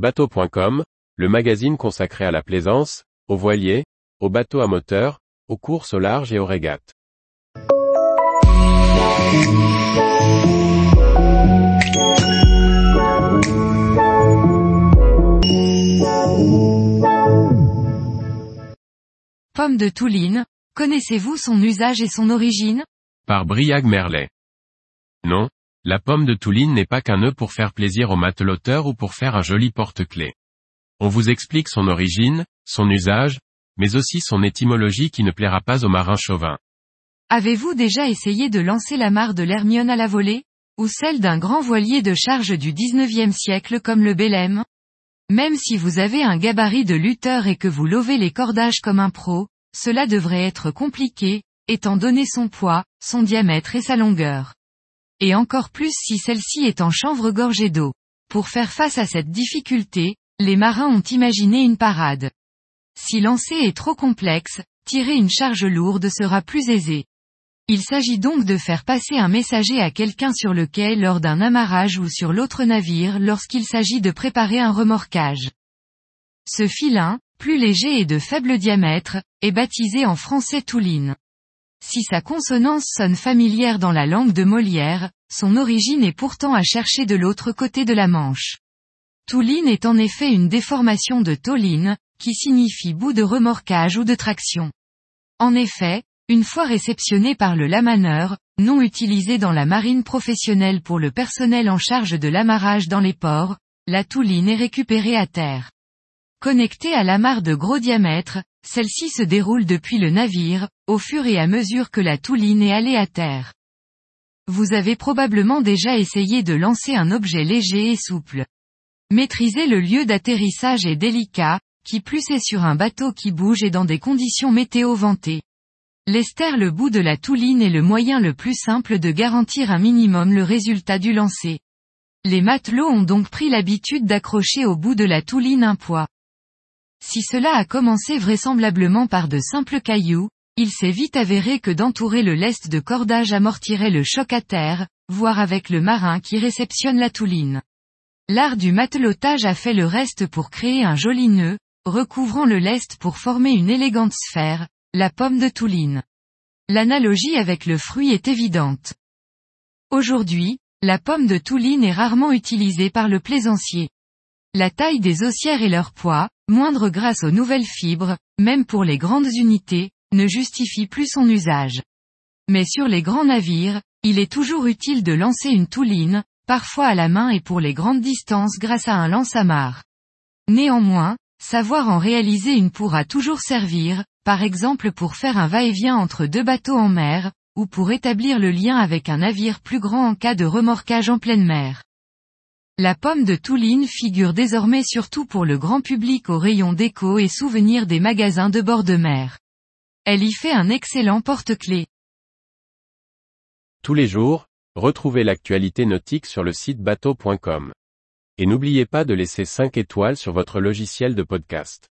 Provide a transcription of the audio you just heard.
Bateau.com, le magazine consacré à la plaisance, aux voiliers, aux bateaux à moteur, aux courses au large et aux régates. Pomme de Touline, connaissez-vous son usage et son origine? Par Briag Merlet. Non, la pomme de Touline n'est pas qu'un nœud pour faire plaisir au mateloteur ou pour faire un joli porte-clés. On vous explique son origine, son usage, mais aussi son étymologie qui ne plaira pas aux marins chauvins. Avez-vous déjà essayé de lancer la mare de l'Hermione à la volée Ou celle d'un grand voilier de charge du 19e siècle comme le Bélème? Même si vous avez un gabarit de lutteur et que vous lovez les cordages comme un pro, cela devrait être compliqué, étant donné son poids, son diamètre et sa longueur. Et encore plus si celle-ci est en chanvre gorgée d'eau. Pour faire face à cette difficulté, les marins ont imaginé une parade. Si lancer est trop complexe, tirer une charge lourde sera plus aisé. Il s'agit donc de faire passer un messager à quelqu'un sur le quai lors d'un amarrage ou sur l'autre navire lorsqu'il s'agit de préparer un remorquage. Ce filin, plus léger et de faible diamètre, est baptisé en français touline. Si sa consonance sonne familière dans la langue de Molière, son origine est pourtant à chercher de l'autre côté de la Manche. Touline est en effet une déformation de tauline, qui signifie bout de remorquage ou de traction. En effet, une fois réceptionné par le lamaneur, non utilisé dans la marine professionnelle pour le personnel en charge de l'amarrage dans les ports, la touline est récupérée à terre. Connectée à l'amarre de gros diamètre, celle-ci se déroule depuis le navire, au fur et à mesure que la touline est allée à terre. Vous avez probablement déjà essayé de lancer un objet léger et souple. Maîtriser le lieu d'atterrissage est délicat, qui plus est sur un bateau qui bouge et dans des conditions météo ventées. L'ester le bout de la touline est le moyen le plus simple de garantir un minimum le résultat du lancer. Les matelots ont donc pris l'habitude d'accrocher au bout de la touline un poids. Si cela a commencé vraisemblablement par de simples cailloux, il s'est vite avéré que d'entourer le lest de cordage amortirait le choc à terre, voire avec le marin qui réceptionne la touline. L'art du matelotage a fait le reste pour créer un joli nœud, recouvrant le lest pour former une élégante sphère, la pomme de touline. L'analogie avec le fruit est évidente. Aujourd'hui, la pomme de touline est rarement utilisée par le plaisancier. La taille des ossières et leur poids, moindre grâce aux nouvelles fibres, même pour les grandes unités, ne justifie plus son usage. Mais sur les grands navires, il est toujours utile de lancer une touline, parfois à la main et pour les grandes distances grâce à un lance-amarre. Néanmoins, savoir en réaliser une pourra toujours servir, par exemple pour faire un va-et-vient entre deux bateaux en mer, ou pour établir le lien avec un navire plus grand en cas de remorquage en pleine mer. La pomme de Touline figure désormais surtout pour le grand public au rayon déco et souvenirs des magasins de bord de mer. Elle y fait un excellent porte-clés. Tous les jours, retrouvez l'actualité nautique sur le site bateau.com. Et n'oubliez pas de laisser 5 étoiles sur votre logiciel de podcast.